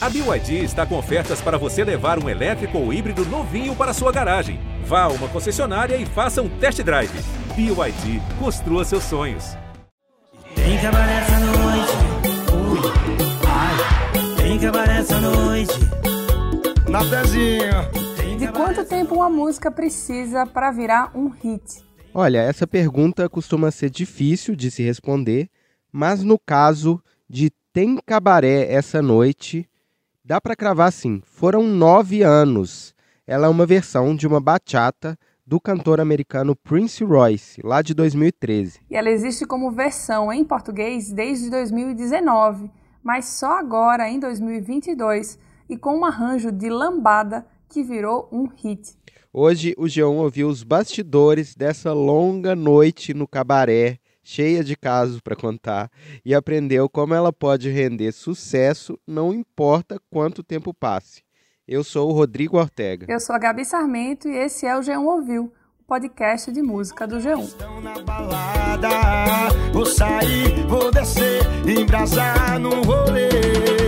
A BYD está com ofertas para você levar um elétrico ou híbrido novinho para sua garagem. Vá a uma concessionária e faça um test drive. BYD, construa seus sonhos. Tem cabaré essa noite. Ui, ai. Tem cabaré essa noite. Na pezinha. De quanto tempo uma música precisa para virar um hit? Olha, essa pergunta costuma ser difícil de se responder, mas no caso de Tem Cabaré essa noite, dá para cravar sim. Foram nove anos. Ela é uma versão de uma bachata do cantor americano Prince Royce, lá de 2013. E ela existe como versão em português desde 2019, mas só agora, em 2022, e com um arranjo de lambada que virou um hit. Hoje o G1 ouviu os bastidores dessa longa noite no cabaré, cheia de casos para contar, e aprendeu como ela pode render sucesso, não importa quanto tempo passe. Eu sou o Rodrigo Ortega. Eu sou a Gabi Sarmento e esse é o G1 Ouviu, o podcast de música do G1. Estão na balada, vou sair, vou descer, embrasar no rolê.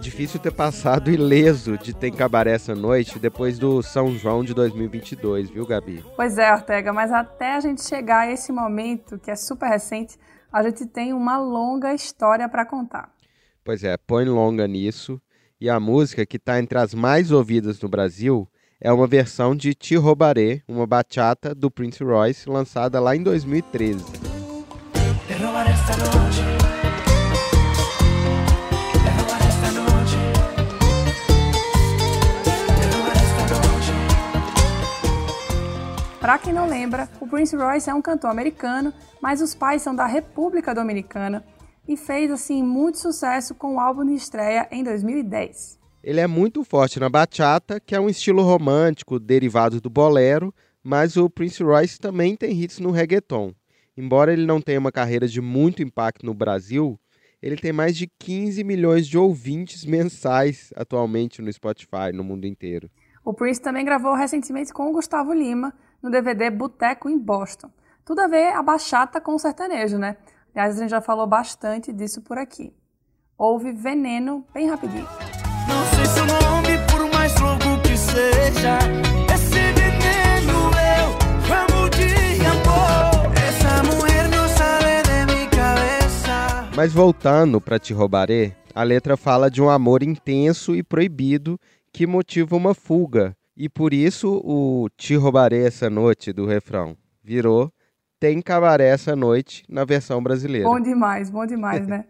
Difícil ter passado ileso de Tem Cabaré essa noite depois do São João de 2022, viu, Gabi? Pois é, Ortega, mas até a gente chegar a esse momento, que é super recente, a gente tem uma longa história para contar. Pois é, põe longa nisso. E a música que está entre as mais ouvidas no Brasil é uma versão de Te Roubaré, uma bachata do Prince Royce, lançada lá em 2013. Te robaré esta noche. Te Para quem não lembra, o Prince Royce é um cantor americano, mas os pais são da República Dominicana e fez assim muito sucesso com o álbum de estreia em 2010. Ele é muito forte na bachata, que é um estilo romântico derivado do bolero, mas o Prince Royce também tem hits no reggaeton. Embora ele não tenha uma carreira de muito impacto no Brasil, ele tem mais de 15 milhões de ouvintes mensais atualmente no Spotify, no mundo inteiro. O Prince também gravou recentemente com o Gustavo Lima no DVD Boteco em Boston. Tudo a ver a bachata com o sertanejo, né? Aliás, a gente já falou bastante disso por aqui. Houve Veneno bem rapidinho. Não sei seu nome, por mais louco que seja. Esse veneno eu amo de amor. Essa mulher não sai de minha cabeça. Mas voltando para Te Roubaré, a letra fala de um amor intenso e proibido que motiva uma fuga. E por isso o Te Roubaré essa noite do refrão virou Tem Cabaré essa noite na versão brasileira. Bom demais, bom demais, né?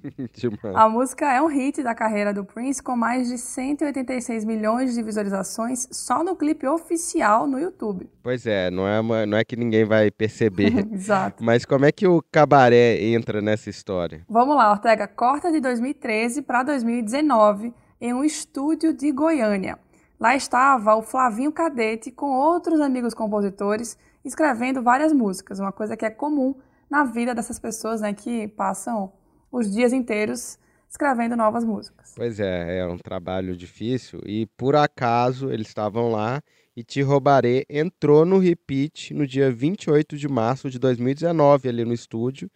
Demais. A música é um hit da carreira do Prince com mais de 186 milhões de visualizações só no clipe oficial no YouTube. Pois é, não é, uma- não é que ninguém vai perceber. Exato. Mas como é que o cabaré entra nessa história? Vamos lá, Ortega, corta de 2013 para 2019 em um estúdio de Goiânia. Lá estava o Flavinho Cadete com outros amigos compositores escrevendo várias músicas, uma coisa que é comum na vida dessas pessoas né, que passam os dias inteiros escrevendo novas músicas. Pois é, é um trabalho difícil e por acaso eles estavam lá e Te Roubaré entrou no repeat no dia 28 de março de 2019 ali no estúdio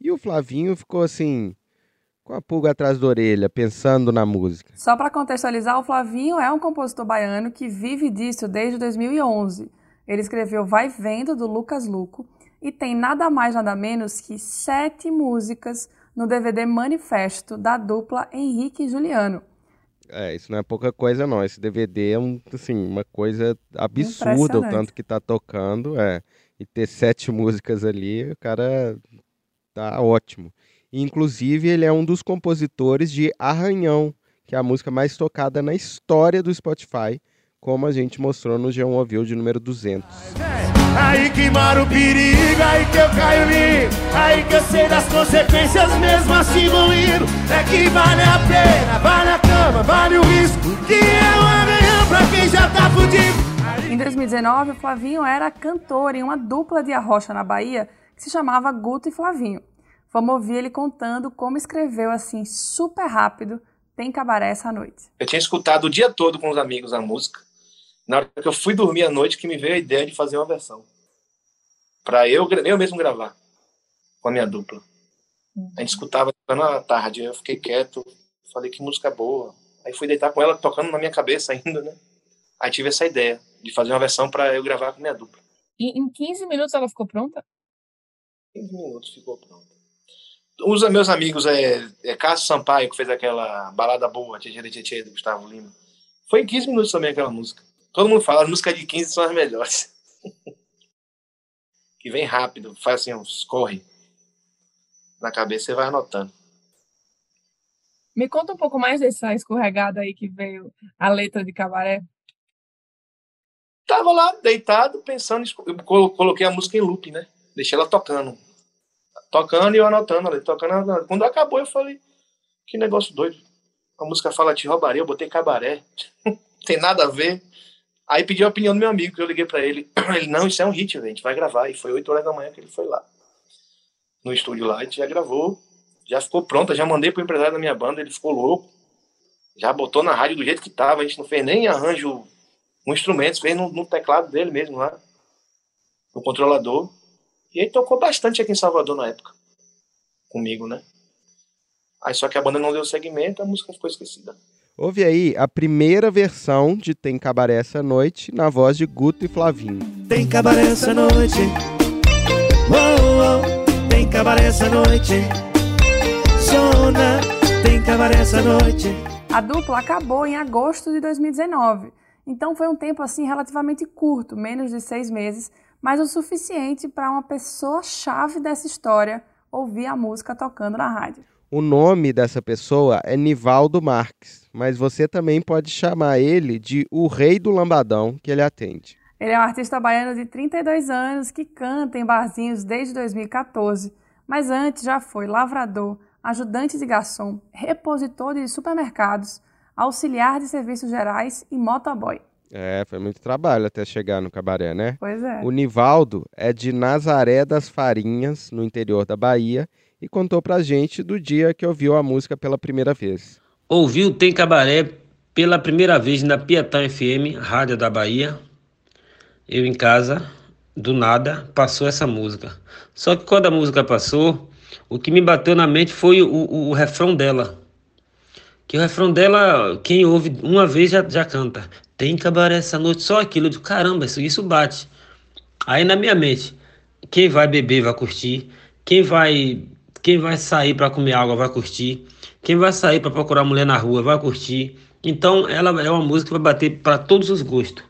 e o Flavinho ficou assim com a pulga atrás da orelha pensando na música. Só para contextualizar, o Flavinho é um compositor baiano que vive disso desde 2011. Ele escreveu Vai Vendo, do Lucas Luco, e tem nada mais, nada menos que sete músicas no DVD Manifesto da dupla Henrique e Juliano. É, isso não é pouca coisa não, esse DVD é um, assim, uma coisa absurda o tanto que tá tocando, é. E ter sete músicas ali, o cara tá ótimo. Inclusive, ele é um dos compositores de Arranhão, que é a música mais tocada na história do Spotify, como a gente mostrou no G1 Ouviu de número 200. Aí que mora o perigo, aí que eu caio lindo. Aí que eu sei das consequências, mesmo assim vou indo. É que vale a pena, vale a cama, vale o risco. Que é arranhão pra quem já tá fudido. Em 2019, o Flavinho era cantor em uma dupla de arrocha na Bahia que se chamava Guto e Flavinho. Vamos ouvir ele contando como escreveu assim super rápido Tem Cabaré essa noite. Eu tinha escutado o dia todo com os amigos a música. Na hora que eu fui dormir à noite, que me veio a ideia de fazer uma versão. Pra eu, eu mesmo gravar. com a minha dupla. A gente escutava na tarde, eu fiquei quieto, falei que música boa. Aí fui deitar com ela tocando na minha cabeça ainda, né? Aí tive essa ideia de fazer uma versão para eu gravar com minha dupla. E em 15 minutos ela ficou pronta? 15 minutos ficou pronta. Os meus amigos, é, é Cássio Sampaio, que fez aquela balada boa, Tchê Tchê do Gustavo Lima. Foi em 15 minutos também aquela música. Todo mundo fala, as músicas de 15 são as melhores. que vem rápido, faz assim, uns corre. Na cabeça você vai anotando. Me conta um pouco mais dessa escorregada aí que veio a letra de cabaré. Tava lá deitado, pensando, eu coloquei a música em loop, né? Deixei ela tocando. Tocando e eu anotando ali, tocando, anotando. Quando acabou, eu falei, que negócio doido. A música fala te roubaria, eu botei cabaré. Tem nada a ver. Aí pedi a opinião do meu amigo, que eu liguei para ele. Ele, não, isso é um hit, a gente vai gravar. E foi 8 horas da manhã que ele foi lá. No estúdio lá, a gente já gravou. Já ficou pronta, já mandei pro empresário da minha banda, ele ficou louco. Já botou na rádio do jeito que tava, a gente não fez nem arranjo um instrumento, fez no, no teclado dele mesmo lá, no controlador. E aí tocou bastante aqui em Salvador na época, comigo, né? Aí só que a banda não deu segmento, a música ficou esquecida. Ouve aí a primeira versão de Tem Cabaré essa noite, na voz de Guto e Flavinho. Tem cabaré essa noite, oh, oh. tem cabaré essa noite, Zona, tem cabaré essa noite. A dupla acabou em agosto de 2019, então foi um tempo assim relativamente curto, menos de seis meses, mas o suficiente para uma pessoa-chave dessa história ouvir a música tocando na rádio. O nome dessa pessoa é Nivaldo Marques, mas você também pode chamar ele de o Rei do Lambadão que ele atende. Ele é um artista baiano de 32 anos que canta em barzinhos desde 2014, mas antes já foi lavrador, ajudante de garçom, repositor de supermercados, auxiliar de serviços gerais e motoboy. É, foi muito trabalho até chegar no cabaré, né? Pois é. O Nivaldo é de Nazaré das Farinhas, no interior da Bahia, e contou pra gente do dia que ouviu a música pela primeira vez. Ouviu Tem Cabaré pela primeira vez na Piatã FM, Rádio da Bahia. Eu em casa, do nada, passou essa música. Só que quando a música passou, o que me bateu na mente foi o, o, o refrão dela. Que o refrão dela, quem ouve uma vez já, já canta. Tem cabaré essa noite, só aquilo. de caramba, isso, isso bate. Aí na minha mente, quem vai beber vai curtir. Quem vai quem vai sair para comer água vai curtir. Quem vai sair para procurar mulher na rua vai curtir. Então, ela é uma música que vai bater para todos os gostos.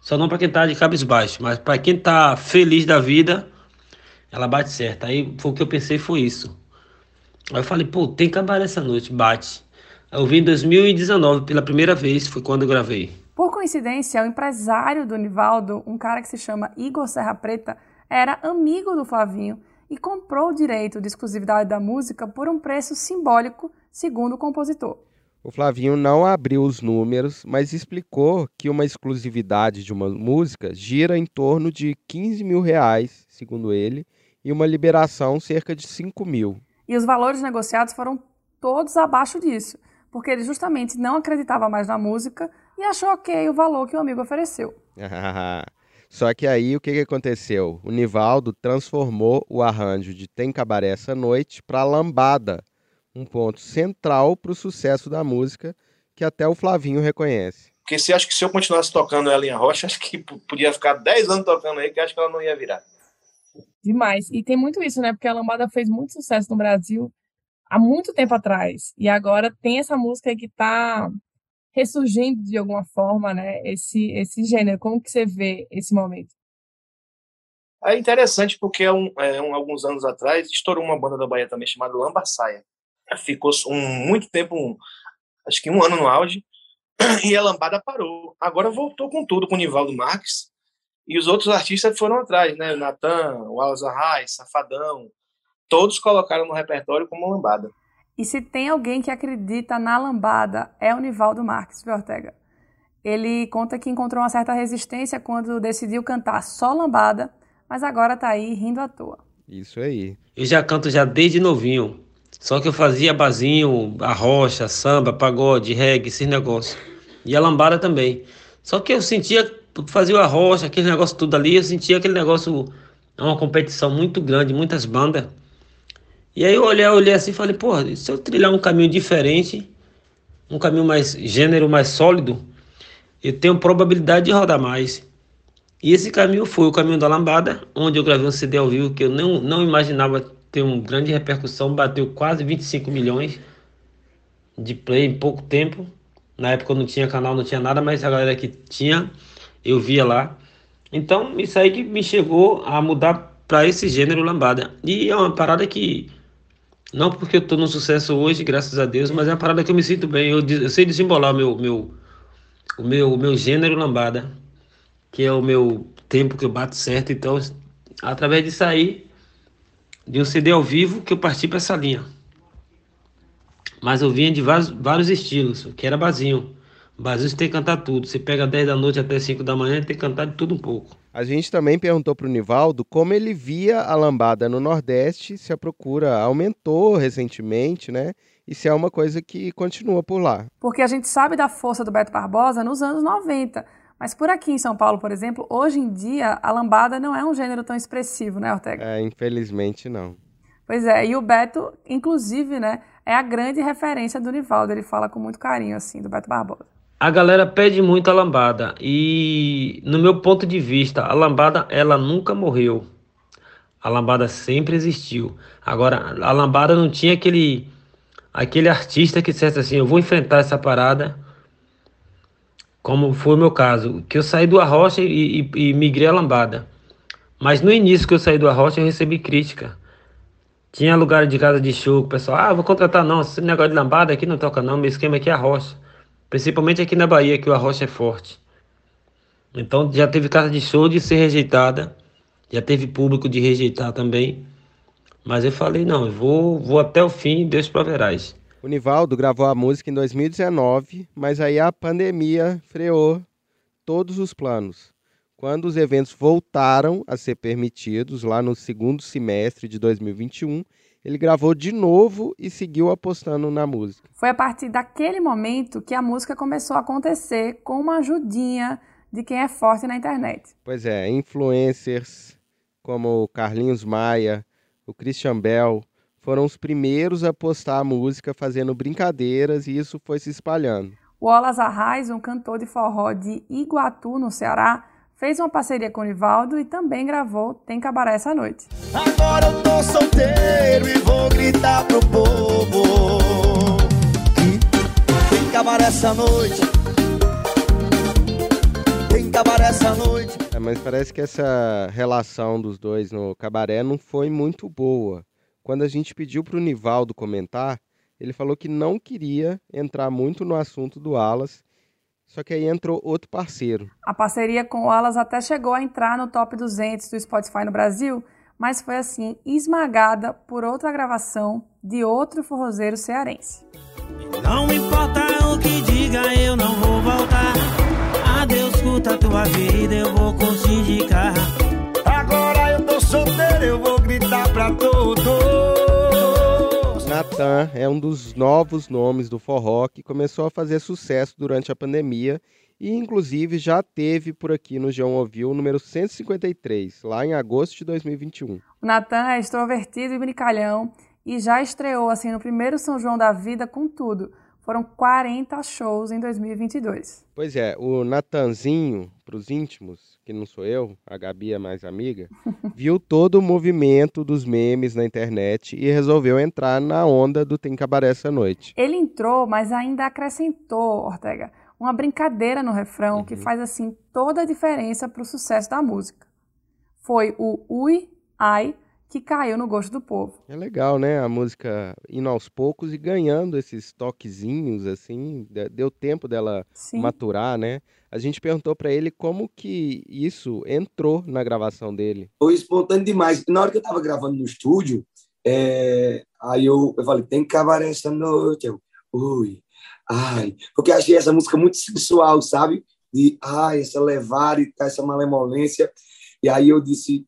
Só não para quem tá de cabisbaixo, mas para quem tá feliz da vida, ela bate certo. Aí foi o que eu pensei foi isso. Aí eu falei, pô, tem cabaré essa noite, bate. Eu vi em 2019 pela primeira vez, foi quando eu gravei. Por coincidência, o empresário do Nivaldo, um cara que se chama Igor Serra Preta, era amigo do Flavinho e comprou o direito de exclusividade da música por um preço simbólico, segundo o compositor. O Flavinho não abriu os números, mas explicou que uma exclusividade de uma música gira em torno de 15 mil reais, segundo ele, e uma liberação cerca de 5 mil. E os valores negociados foram todos abaixo disso, porque ele justamente não acreditava mais na música e achou ok o valor que o amigo ofereceu. Só que aí o que, que aconteceu? O Nivaldo transformou o arranjo de Tem Cabaré essa noite para Lambada, um ponto central para o sucesso da música que até o Flavinho reconhece. Porque se acho que se eu continuasse tocando ela em rocha, acho que podia ficar 10 anos tocando aí, que acho que ela não ia virar. Demais. E tem muito isso, né? Porque a Lambada fez muito sucesso no Brasil há muito tempo atrás. E agora tem essa música que está ressurgindo de alguma forma, né? Esse esse gênero. Como que você vê esse momento? É interessante porque um, é, um, alguns anos atrás estourou uma banda da Bahia também chamada Lambaçaia. Ficou um, muito tempo, um, acho que um ano no auge, e a lambada parou. Agora voltou com tudo, com o Nivaldo Marques, e os outros artistas foram atrás, né? Natan, o Alza Reis, Safadão, todos colocaram no repertório como lambada. E se tem alguém que acredita na lambada, é o Nivaldo Marques, viu, Ortega? Ele conta que encontrou uma certa resistência quando decidiu cantar só lambada, mas agora tá aí rindo à toa. Isso aí. Eu já canto já desde novinho. Só que eu fazia bazinho, arrocha, samba, pagode, reggae, esses negócios. E a lambada também. Só que eu sentia, fazia o arrocha, aquele negócio tudo ali, eu sentia aquele negócio, é uma competição muito grande, muitas bandas. E aí eu olhei, olhei assim e falei, pô, se eu trilhar um caminho diferente, um caminho mais gênero, mais sólido, eu tenho probabilidade de rodar mais. E esse caminho foi o caminho da lambada, onde eu gravei um CD ao vivo que eu não, não imaginava ter uma grande repercussão, bateu quase 25 milhões de play em pouco tempo. Na época eu não tinha canal, não tinha nada, mas a galera que tinha, eu via lá. Então, isso aí que me chegou a mudar para esse gênero lambada. E é uma parada que não porque eu tô no sucesso hoje, graças a Deus, mas é uma parada que eu me sinto bem. Eu, eu sei desembolar meu, meu, o meu, meu gênero lambada, que é o meu tempo que eu bato certo. Então, através disso aí, de um CD ao vivo, que eu parti para essa linha. Mas eu vinha de vários, vários estilos, que era basinho. Basinho você tem que cantar tudo. Você pega 10 da noite até 5 da manhã, tem que cantar de tudo um pouco. A gente também perguntou para o Nivaldo como ele via a lambada no Nordeste, se a procura aumentou recentemente, né? E se é uma coisa que continua por lá. Porque a gente sabe da força do Beto Barbosa nos anos 90. Mas por aqui em São Paulo, por exemplo, hoje em dia a lambada não é um gênero tão expressivo, né, Ortega? É, infelizmente não. Pois é, e o Beto, inclusive, né, é a grande referência do Nivaldo. Ele fala com muito carinho, assim, do Beto Barbosa. A galera pede muito a lambada e, no meu ponto de vista, a lambada ela nunca morreu. A lambada sempre existiu. Agora, a lambada não tinha aquele aquele artista que dissesse assim, eu vou enfrentar essa parada, como foi o meu caso, que eu saí do Arrocha e, e, e migrei a lambada. Mas no início que eu saí do Arrocha, eu recebi crítica. Tinha lugar de casa de show, o pessoal, ah, vou contratar não, esse negócio de lambada aqui não toca não, meu esquema aqui é Arrocha. Principalmente aqui na Bahia, que o arrocha é forte. Então já teve casa de show de ser rejeitada, já teve público de rejeitar também. Mas eu falei, não, eu vou, vou até o fim, Deus proverás. O Nivaldo gravou a música em 2019, mas aí a pandemia freou todos os planos. Quando os eventos voltaram a ser permitidos, lá no segundo semestre de 2021, ele gravou de novo e seguiu apostando na música. Foi a partir daquele momento que a música começou a acontecer com uma ajudinha de quem é forte na internet. Pois é, influencers como o Carlinhos Maia, o Christian Bell, foram os primeiros a postar a música fazendo brincadeiras e isso foi se espalhando. O Olas Arraes, um cantor de forró de Iguatu, no Ceará, fez uma parceria com o Nivaldo e também gravou Tem Cabaré essa noite. Agora eu tô solteiro e vou gritar pro povo Tem cabaré essa noite Tem cabaré essa noite é, Mas parece que essa relação dos dois no cabaré não foi muito boa. Quando a gente pediu pro Nivaldo comentar, ele falou que não queria entrar muito no assunto do Alas só que aí entrou outro parceiro. A parceria com o Alas até chegou a entrar no top 200 do Spotify no Brasil, mas foi assim esmagada por outra gravação de outro forrozeiro cearense. Não importa o que diga, eu não vou voltar. Adeus, curta tua vida, eu vou conseguir. Agora eu tô solteiro, eu vou gritar pra todos. Natan é um dos novos nomes do forró que começou a fazer sucesso durante a pandemia e inclusive já teve por aqui no João Ouviu o número 153, lá em agosto de 2021. O Natan é extrovertido e brincalhão e já estreou assim no primeiro São João da vida com tudo. Foram 40 shows em 2022. Pois é, o Natanzinho, para os íntimos, que não sou eu, a Gabi é mais amiga, viu todo o movimento dos memes na internet e resolveu entrar na onda do Tem Cabaré essa noite. Ele entrou, mas ainda acrescentou, Ortega, uma brincadeira no refrão uhum. que faz assim toda a diferença para o sucesso da música. Foi o ui, ai, que caiu no gosto do povo. É legal, né? A música indo aos poucos e ganhando esses toquezinhos, assim, deu tempo dela Sim. maturar, né? A gente perguntou para ele como que isso entrou na gravação dele. Foi espontâneo demais. Na hora que eu tava gravando no estúdio, é... aí eu, eu falei, tem cabaré essa noite. Eu, ui, ai. Porque achei essa música muito sensual, sabe? De, ai, essa levar e essa malemolência. E aí eu disse,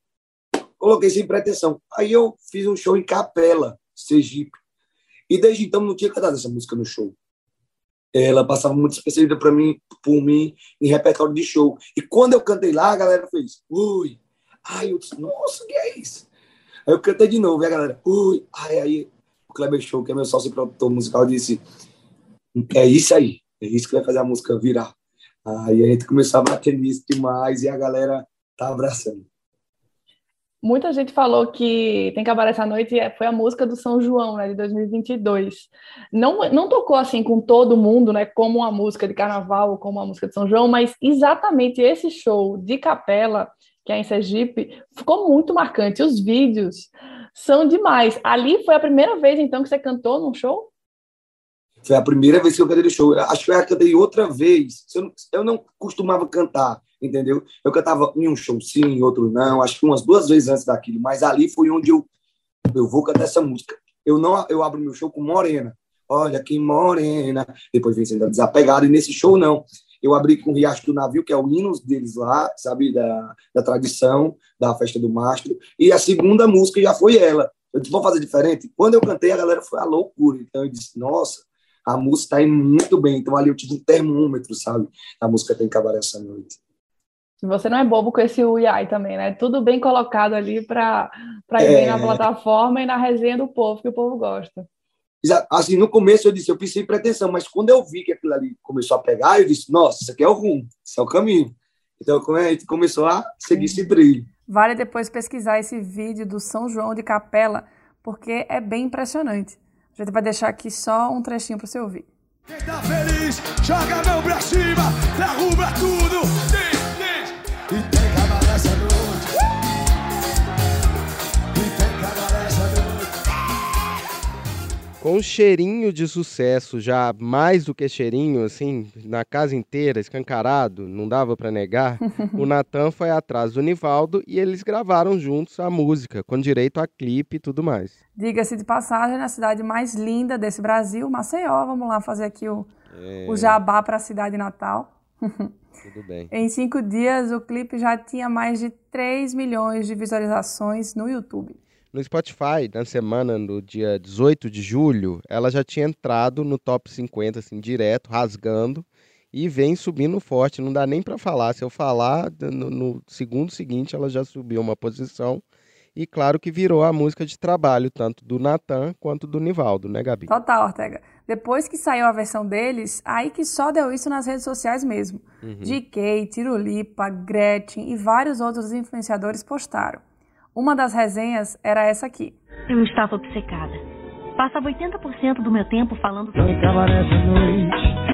Coloquei sem pretensão. Aí eu fiz um show em Capela, Sergipe. E desde então não tinha cantado essa música no show. Ela passava muito despercebida para mim, por mim, em repertório de show. E quando eu cantei lá, a galera fez, ui, ai, eu disse, nossa, que é isso? Aí eu cantei de novo, e a galera, ui, ai, aí o Kleber Show, que é meu sócio produtor musical, disse: é isso aí, é isso que vai fazer a música virar. Aí a gente começou a bater nisso demais e a galera tá abraçando. Muita gente falou que Tem Cabaré essa noite foi a música do São João, né, de 2022. Não, não tocou assim com todo mundo, né, como uma música de carnaval ou como uma música de São João, mas exatamente esse show de capela, que é em Sergipe, ficou muito marcante. Os vídeos são demais. Ali foi a primeira vez, então, que você cantou num show? Foi a primeira vez que eu cantei no show. Acho que eu cantei outra vez. Eu não, eu não costumava cantar, entendeu? Eu cantava em um show sim, em outro não. Acho que umas duas vezes antes daquilo. Mas ali foi onde eu, eu vou cantar essa música. Eu não, eu abro meu show com Morena. Olha que morena. Depois vem sendo desapegado. E nesse show, não. Eu abri com o Riacho do Navio, que é o hino deles lá, sabe? Da, da tradição, da festa do mastro. E a segunda música já foi ela. Eu disse, vou fazer diferente. Quando eu cantei, a galera foi a loucura. Então eu disse, nossa, a música está indo muito bem. Então ali eu tive um termômetro, sabe? A música tem que acabar essa noite. Você não é bobo com esse UIAI também, né? Tudo bem colocado ali para ir é... bem na plataforma e na resenha do povo, que o povo gosta. Assim, no começo eu disse, eu pensei em pretensão, mas quando eu vi que aquilo ali começou a pegar, eu disse, nossa, isso aqui é o rumo, isso é o caminho. Então a gente começou a seguir esse trilho. Vale depois pesquisar esse vídeo do São João de Capela, porque é bem impressionante. A gente vai deixar aqui só um trechinho para você ouvir. Quem tá feliz, joga a mão pra cima, derruba tudo, diz. E tem cabaré essa noite. E tem cabaré essa noite. Com um cheirinho de sucesso, já mais do que cheirinho, assim, na casa inteira, escancarado, não dava para negar, o Natan foi atrás do Nivaldo e eles gravaram juntos a música, com direito a clipe e tudo mais. Diga-se de passagem, na cidade mais linda desse Brasil, Maceió. Vamos lá fazer aqui o, é... o jabá para a cidade natal. Tudo bem. em cinco dias, o clipe já tinha mais de 3 milhões de visualizações no YouTube. No Spotify, na semana do dia 18 de julho, ela já tinha entrado no top 50, assim, direto, rasgando, e vem subindo forte. Não dá nem para falar. Se eu falar, no, no segundo seguinte, ela já subiu uma posição e claro que virou a música de trabalho, tanto do Natan quanto do Nivaldo, né, Gabi? Total, Ortega. Depois que saiu a versão deles, aí que só deu isso nas redes sociais mesmo. Uhum. GK, Tirulipa, Gretchen e vários outros influenciadores postaram. Uma das resenhas era essa aqui. Eu estava obcecada. Passava 80% do meu tempo falando sobre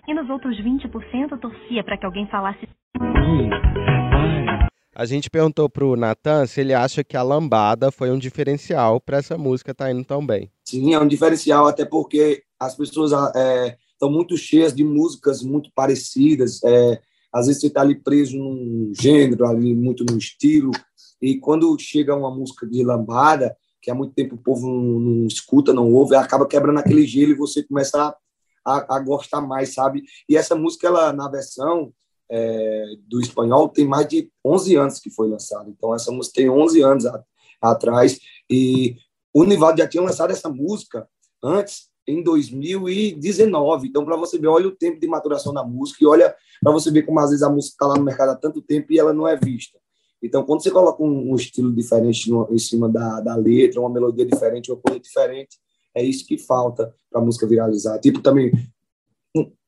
E nos outros 20% torcia para que alguém falasse. A gente perguntou pro Natan se ele acha que a lambada foi um diferencial para essa música estar tá indo tão bem. Sim, é um diferencial, até porque as pessoas estão é, muito cheias de músicas muito parecidas. É, às vezes você está ali preso num gênero, ali muito no estilo, e quando chega uma música de lambada, que há muito tempo o povo não, não escuta, não ouve, acaba quebrando aquele gelo e você começa a, a, a gostar mais, sabe? E essa música, ela na versão, é, do espanhol tem mais de 11 anos que foi lançado. Então, essa música tem 11 anos a, atrás. E o Nivaldo já tinha lançado essa música antes, em 2019. Então, para você ver, olha o tempo de maturação da música e olha para você ver como às vezes a música está lá no mercado há tanto tempo e ela não é vista. Então, quando você coloca um, um estilo diferente no, em cima da, da letra, uma melodia diferente, uma coisa diferente, é isso que falta para a música viralizar. Tipo, também,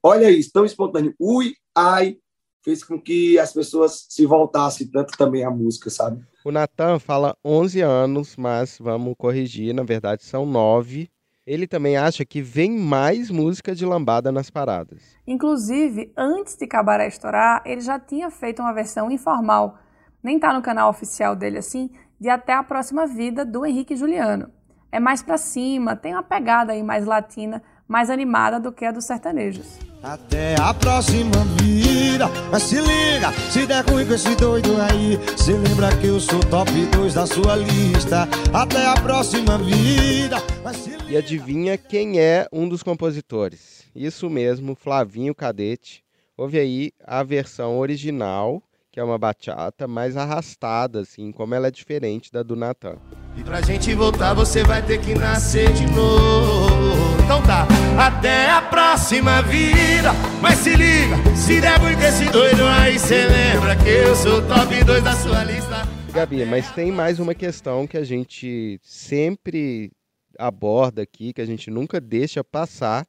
olha isso, tão espontâneo. Ui, ai, fez com que as pessoas se voltassem tanto também à música, sabe? O Natan fala 11 anos, mas vamos corrigir, na verdade são 9. Ele também acha que vem mais música de lambada nas paradas. Inclusive, antes de Cabaré estourar, ele já tinha feito uma versão informal, nem tá no canal oficial dele assim, de Até a Próxima Vida, do Henrique Juliano. É mais pra cima, tem uma pegada aí mais latina, mais animada do que a dos sertanejos. Até a próxima vida, mas se liga, se der ruim com esse doido aí, se lembra que eu sou top 2 da sua lista. Até a próxima vida, mas se liga. E adivinha quem é um dos compositores? Isso mesmo, Flavinho Cadete. Ouve aí a versão original, que é uma bachata mais arrastada, assim, como ela é diferente da do Natan. E pra gente voltar, você vai ter que nascer de novo. Então tá, até a próxima vida. Mas se liga, se der muito esse doido aí, cê lembra que eu sou top 2 da sua lista. Gabi, mas tem mais uma questão que a gente sempre aborda aqui, que a gente nunca deixa passar,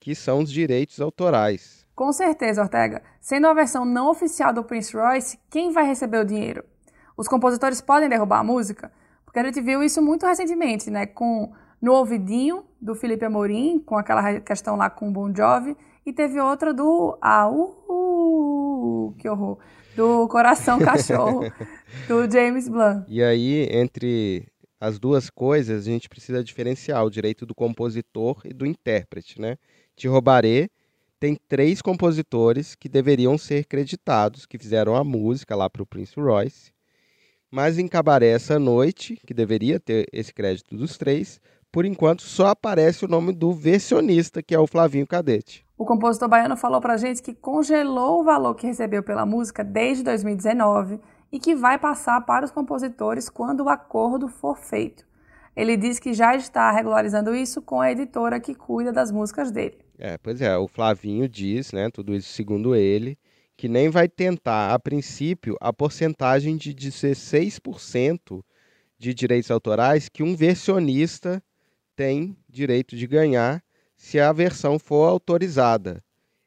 que são os direitos autorais. Com certeza, Ortega. Sendo a versão não oficial do Prince Royce, quem vai receber o dinheiro? Os compositores podem derrubar a música? Porque a gente viu isso muito recentemente, né? Com No Ouvidinho, do Felipe Amorim, com aquela questão lá com o Bon Jovi, e teve outra do Ah, uh, uh, que horror, do Coração Cachorro, do James Blunt. E aí, entre as duas coisas, a gente precisa diferenciar o direito do compositor e do intérprete, né? Te Roubaré tem três compositores que deveriam ser creditados, que fizeram a música lá para o Prince Royce. Mas em Cabaré essa noite, que deveria ter esse crédito dos três, por enquanto só aparece o nome do versionista, que é o Flavinho Cadete. O compositor baiano falou pra gente que congelou o valor que recebeu pela música desde 2019 e que vai passar para os compositores quando o acordo for feito. Ele diz que já está regularizando isso com a editora que cuida das músicas dele. É, pois é, o Flavinho diz, né, tudo isso segundo ele, que nem vai tentar, a princípio, a porcentagem de 16% de direitos autorais que um versionista tem direito de ganhar se a versão for autorizada.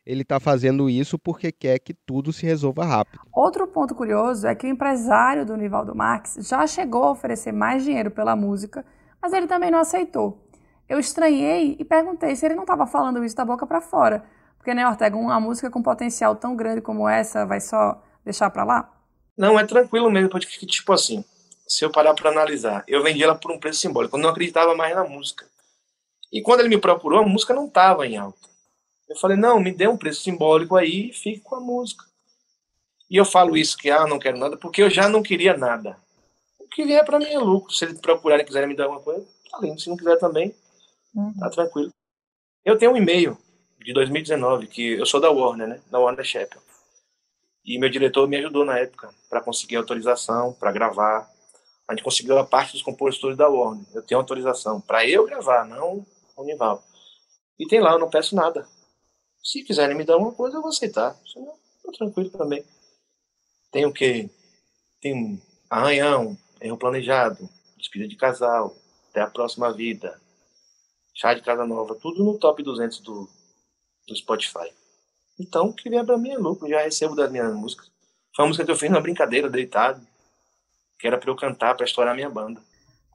Ele está fazendo isso porque quer que tudo se resolva rápido. Outro ponto curioso é que o empresário do Nivaldo Marques já chegou a oferecer mais dinheiro pela música, mas ele também não aceitou. Eu estranhei e perguntei se ele não estava falando isso da boca para fora, porque, né, Ortega, uma música com potencial tão grande como essa vai só deixar para lá? Não, é tranquilo mesmo, porque, tipo assim, se eu parar para analisar, eu vendi ela por um preço simbólico, eu não acreditava mais na música. E quando ele me procurou, a música não estava em alta. Eu falei, não, me dê um preço simbólico aí e fique com a música. E eu falo isso, que ah, não quero nada, porque eu já não queria nada. O que vier para mim é lucro. Se eles procurarem e quiserem me dar alguma coisa, tá lindo. Se não quiser também, uhum. tá tranquilo. Eu tenho um e-mail de 2019, que eu sou da Warner, né? Da Warner Chappell. E meu diretor me ajudou na época para conseguir autorização, para gravar. A gente conseguiu a parte dos compositores da Warner. Eu tenho autorização para eu gravar, não o Nival. E tem lá, eu não peço nada. Se quiserem me dar uma coisa, eu vou aceitar. Senão, tô tranquilo também. Tem o quê? Tem arranhão, erro planejado, despedida de casal, até a próxima vida, chá de casa nova, tudo no top 200 do, do Spotify. Então, o que vier pra mim é lucro, já recebo das minhas músicas. Foi uma música que eu fiz na brincadeira, deitado, que era pra eu cantar, pra estourar minha banda.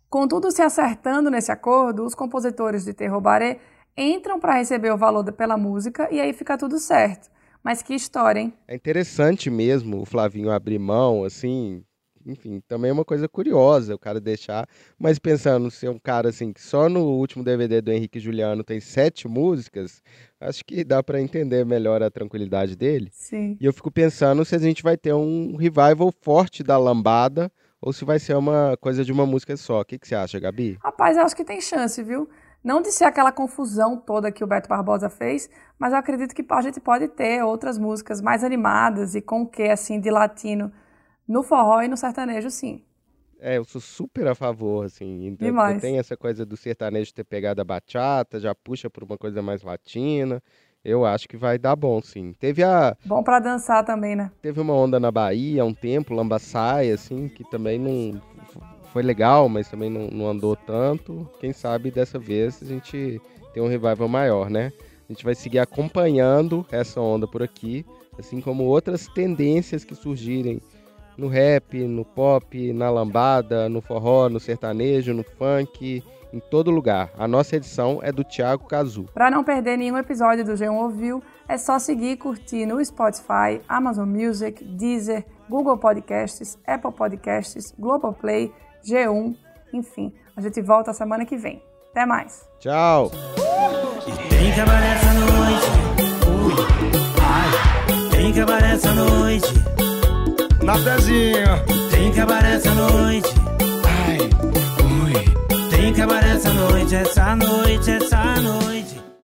Com tudo se acertando nesse acordo, os compositores de Terror Baré entram para receber o valor pela música e aí fica tudo certo. Mas que história, hein? É interessante mesmo o Flavinho abrir mão, assim, enfim, também é uma coisa curiosa o cara deixar, mas pensando ser um cara assim que só no último DVD do Henrique Juliano tem sete músicas, acho que dá para entender melhor a tranquilidade dele. Sim. E eu fico pensando se a gente vai ter um revival forte da lambada ou se vai ser uma coisa de uma música só. O que, que você acha, Gabi? Rapaz, eu acho que tem chance, viu? Não de ser aquela confusão toda que o Beto Barbosa fez, mas eu acredito que a gente pode ter outras músicas mais animadas e com o que, assim, de latino no forró e no sertanejo, sim. É, eu sou super a favor, assim. Então, Demais. Tem essa coisa do sertanejo ter pegado a bachata, já puxa por uma coisa mais latina. Eu acho que vai dar bom, sim. Teve a. Bom para dançar também, né? Teve uma onda na Bahia há um tempo, Lambaçaia, assim, que também não foi legal, mas também não, não, andou tanto. Quem sabe dessa vez a gente tem um revival maior, né? A gente vai seguir acompanhando essa onda por aqui, assim como outras tendências que surgirem no rap, no pop, na lambada, no forró, no sertanejo, no funk, em todo lugar. A nossa edição é do Thiago Cazu. Para não perder nenhum episódio do G1 Ouviu, é só seguir e curtir no Spotify, Amazon Music, Deezer, Google Podcasts, Apple Podcasts, Globoplay, G1, enfim. A gente volta semana que vem. Até mais. Tchau. Tem cabaré essa noite. Ui, ai. Tem cabaré essa noite. Na pezinha. Tem cabaré essa noite. Ai, ui. Tem cabaré essa noite, essa noite, essa noite.